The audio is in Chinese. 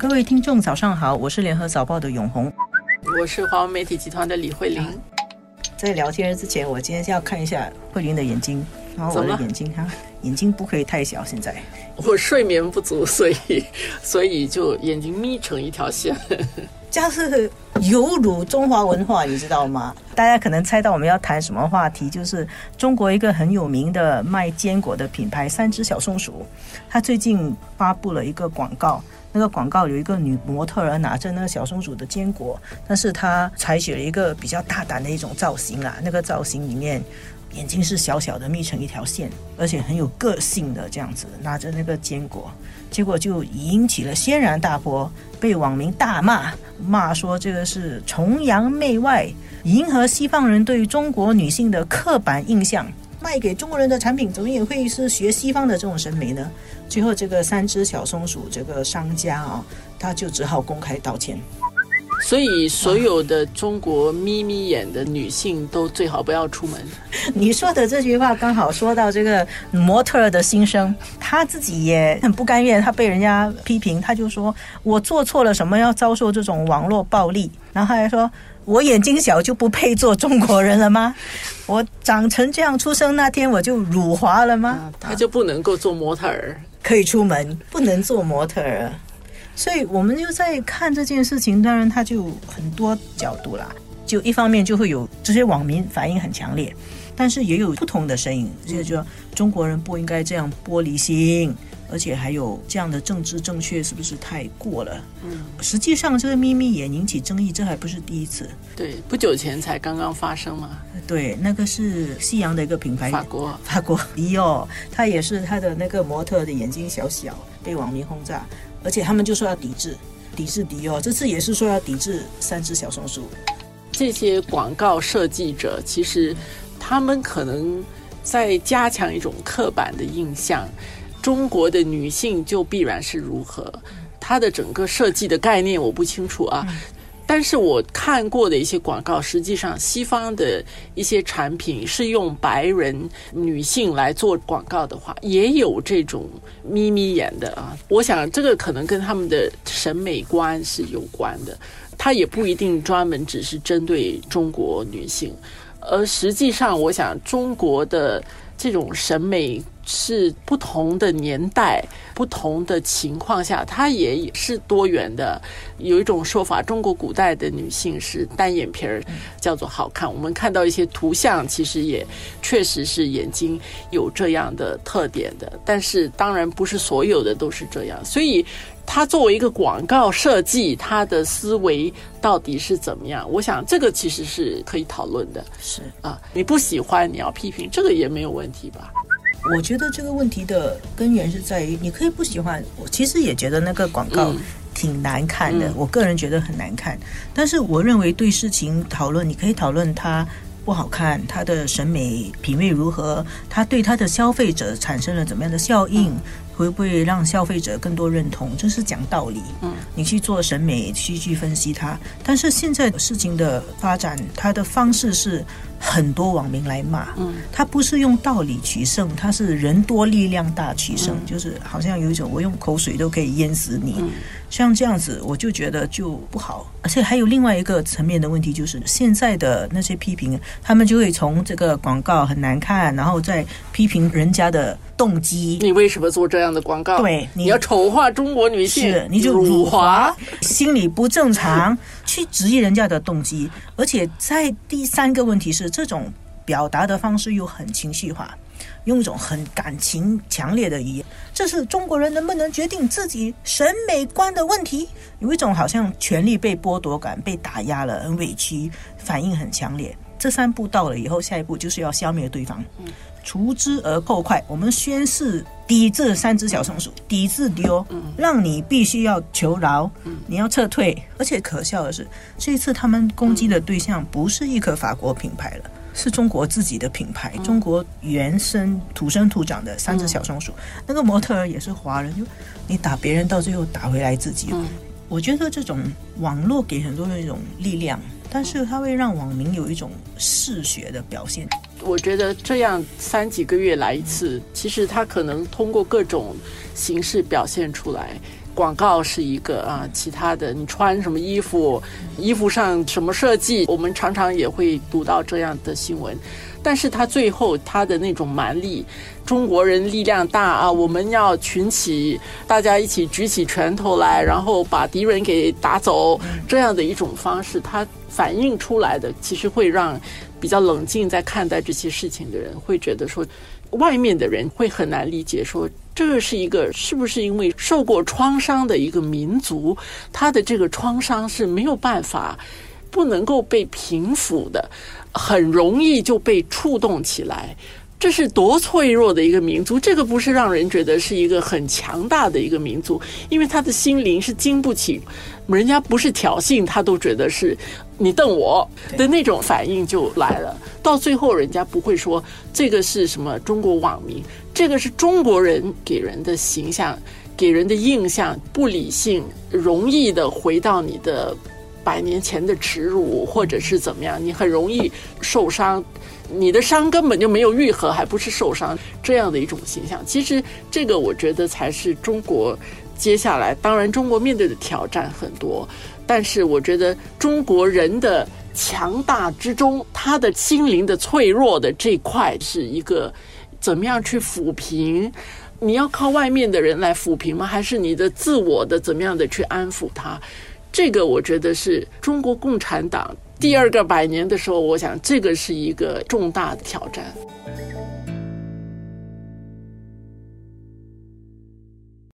各位听众，早上好，我是联合早报的永红，我是华文媒体集团的李慧玲。在聊天之前，我今天要看一下慧玲的眼睛，然后我的眼睛哈，眼睛不可以太小。现在我睡眠不足，所以所以就眼睛眯成一条线。这是有辱中华文化，你知道吗？大家可能猜到我们要谈什么话题，就是中国一个很有名的卖坚果的品牌三只小松鼠，它最近发布了一个广告。那个广告有一个女模特儿拿着那个小松鼠的坚果，但是她采取了一个比较大胆的一种造型啊。那个造型里面眼睛是小小的，眯成一条线，而且很有个性的这样子拿着那个坚果，结果就引起了轩然大波，被网民大骂，骂说这个是崇洋媚外，迎合西方人对中国女性的刻板印象。卖给中国人的产品，怎么也会是学西方的这种审美呢？最后，这个三只小松鼠这个商家啊，他就只好公开道歉。所以，所有的中国眯眯眼的女性都最好不要出门。你说的这句话刚好说到这个模特的心声，她自己也很不甘愿，她被人家批评，她就说：“我做错了什么，要遭受这种网络暴力？”然后还说。我眼睛小就不配做中国人了吗？我长成这样出生那天我就辱华了吗？他就不能够做模特儿，可以出门，不能做模特儿。所以我们就在看这件事情，当然它就很多角度啦。就一方面就会有这些网民反应很强烈，但是也有不同的声音，就是说中国人不应该这样玻璃心。而且还有这样的政治正确是不是太过了？嗯，实际上这个秘密也引起争议，这还不是第一次。对，不久前才刚刚发生嘛。对，那个是西洋的一个品牌，法国，法国迪奥，他也是他的那个模特的眼睛小小，被网民轰炸，而且他们就说要抵制，抵制迪奥，这次也是说要抵制三只小松鼠。这些广告设计者其实他们可能在加强一种刻板的印象。中国的女性就必然是如何？它的整个设计的概念我不清楚啊，但是我看过的一些广告，实际上西方的一些产品是用白人女性来做广告的话，也有这种眯眯眼的啊。我想这个可能跟他们的审美观是有关的，它也不一定专门只是针对中国女性，而实际上，我想中国的这种审美。是不同的年代、不同的情况下，它也是多元的。有一种说法，中国古代的女性是单眼皮儿，叫做好看。我们看到一些图像，其实也确实是眼睛有这样的特点的。但是，当然不是所有的都是这样。所以，它作为一个广告设计，它的思维到底是怎么样？我想这个其实是可以讨论的。是啊，你不喜欢，你要批评，这个也没有问题吧？我觉得这个问题的根源是在于，你可以不喜欢，我其实也觉得那个广告挺难看的，我个人觉得很难看。但是我认为对事情讨论，你可以讨论它不好看，它的审美品味如何，它对它的消费者产生了怎么样的效应。会不会让消费者更多认同？这是讲道理。嗯，你去做审美，去去分析它。但是现在事情的发展，它的方式是很多网民来骂。嗯，它不是用道理取胜，它是人多力量大取胜。就是好像有一种我用口水都可以淹死你。像这样子，我就觉得就不好。而且还有另外一个层面的问题，就是现在的那些批评，他们就会从这个广告很难看，然后再批评人家的动机。你为什么做这样的广告？对，你要丑化中国女性，是你就辱华，心理不正常，去质疑人家的动机。而且在第三个问题是，这种表达的方式又很情绪化。用一种很感情强烈的语言，这是中国人能不能决定自己审美观的问题。有一种好像权力被剥夺感，被打压了，很委屈，反应很强烈。这三步到了以后，下一步就是要消灭对方，除之而后快。我们宣誓抵制三只小松鼠，抵制丢，让你必须要求饶，你要撤退。而且可笑的是，这一次他们攻击的对象不是一个法国品牌了。是中国自己的品牌，中国原生土生土长的三只小松鼠。那个模特儿也是华人，就你打别人，到最后打回来自己。我觉得这种网络给很多人一种力量，但是它会让网民有一种嗜血的表现。我觉得这样三几个月来一次，其实它可能通过各种形式表现出来。广告是一个啊，其他的你穿什么衣服，衣服上什么设计，我们常常也会读到这样的新闻。但是他最后他的那种蛮力，中国人力量大啊，我们要群起，大家一起举起拳头来，然后把敌人给打走，这样的一种方式，它反映出来的，其实会让比较冷静在看待这些事情的人会觉得说，外面的人会很难理解说。这个是一个是不是因为受过创伤的一个民族，他的这个创伤是没有办法不能够被平抚的，很容易就被触动起来。这是多脆弱的一个民族，这个不是让人觉得是一个很强大的一个民族，因为他的心灵是经不起，人家不是挑衅，他都觉得是你瞪我的那种反应就来了。到最后，人家不会说这个是什么中国网民，这个是中国人给人的形象、给人的印象不理性，容易的回到你的百年前的耻辱，或者是怎么样，你很容易受伤。你的伤根本就没有愈合，还不是受伤这样的一种形象。其实这个我觉得才是中国接下来，当然中国面对的挑战很多，但是我觉得中国人的强大之中，他的心灵的脆弱的这块是一个怎么样去抚平？你要靠外面的人来抚平吗？还是你的自我的怎么样的去安抚他？这个我觉得是中国共产党。第二个百年的时候，我想这个是一个重大的挑战。